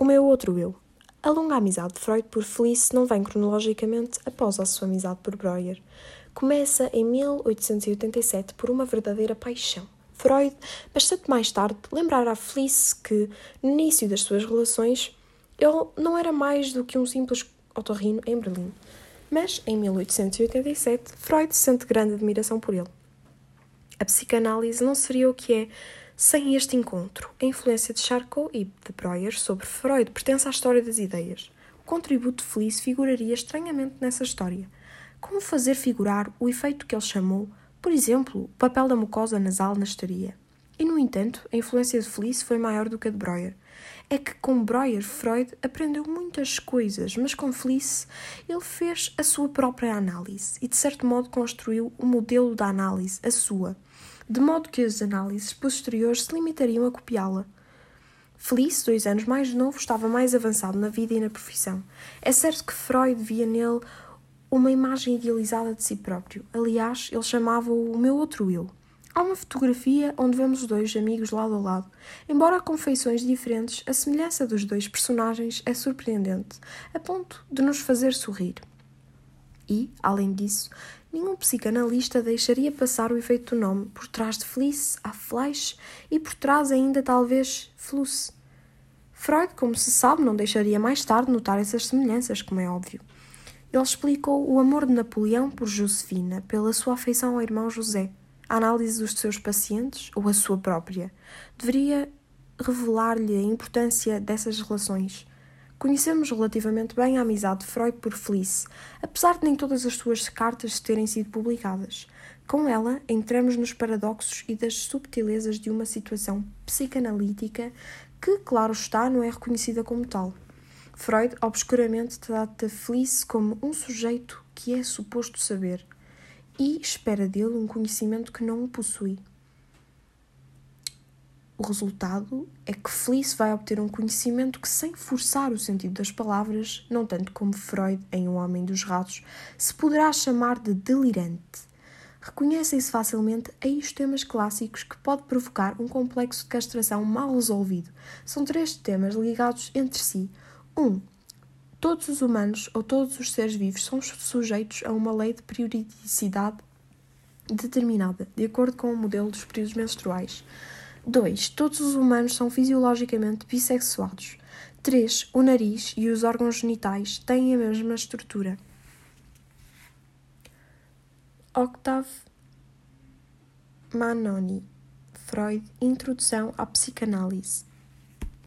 O meu outro eu. A longa amizade de Freud por Felice não vem cronologicamente após a sua amizade por Breuer. Começa em 1887 por uma verdadeira paixão. Freud, bastante mais tarde, lembrará a Felice que, no início das suas relações, ele não era mais do que um simples otorrino em Berlim. Mas, em 1887, Freud sente grande admiração por ele. A psicanálise não seria o que é sem este encontro. A influência de Charcot e de Breuer sobre Freud pertence à história das ideias. O contributo de Felice figuraria estranhamente nessa história. Como fazer figurar o efeito que ele chamou, por exemplo, o papel da mucosa nasal na histeria? E, no entanto, a influência de Felice foi maior do que a de Breuer. É que com Breuer, Freud aprendeu muitas coisas, mas com Felice ele fez a sua própria análise e, de certo modo, construiu o modelo da análise, a sua de modo que as análises posteriores se limitariam a copiá-la. Felice, dois anos mais novo, estava mais avançado na vida e na profissão. É certo que Freud via nele uma imagem idealizada de si próprio. Aliás, ele chamava-o o meu outro eu. Há uma fotografia onde vemos os dois amigos lado a lado. Embora com feições diferentes, a semelhança dos dois personagens é surpreendente, a ponto de nos fazer sorrir. E, além disso, nenhum psicanalista deixaria passar o efeito do nome. Por trás de Felice há Fleisch e por trás ainda talvez Fluss. Freud, como se sabe, não deixaria mais tarde notar essas semelhanças, como é óbvio. Ele explicou o amor de Napoleão por Josefina, pela sua afeição ao irmão José. A análise dos seus pacientes, ou a sua própria, deveria revelar-lhe a importância dessas relações. Conhecemos relativamente bem a amizade de Freud por Felice, apesar de nem todas as suas cartas terem sido publicadas. Com ela, entramos nos paradoxos e das subtilezas de uma situação psicanalítica que, claro está, não é reconhecida como tal. Freud, obscuramente, trata Felice como um sujeito que é suposto saber e espera dele um conhecimento que não o possui. O resultado é que Felice vai obter um conhecimento que, sem forçar o sentido das palavras, não tanto como Freud em O Homem dos Ratos, se poderá chamar de delirante. Reconhecem-se facilmente aí os temas clássicos que pode provocar um complexo de castração mal resolvido. São três temas ligados entre si. 1. Um, todos os humanos ou todos os seres vivos são sujeitos a uma lei de periodicidade determinada, de acordo com o modelo dos períodos menstruais. 2. Todos os humanos são fisiologicamente bissexuados. 3. O nariz e os órgãos genitais têm a mesma estrutura. Octave Manoni, Freud, Introdução à Psicanálise.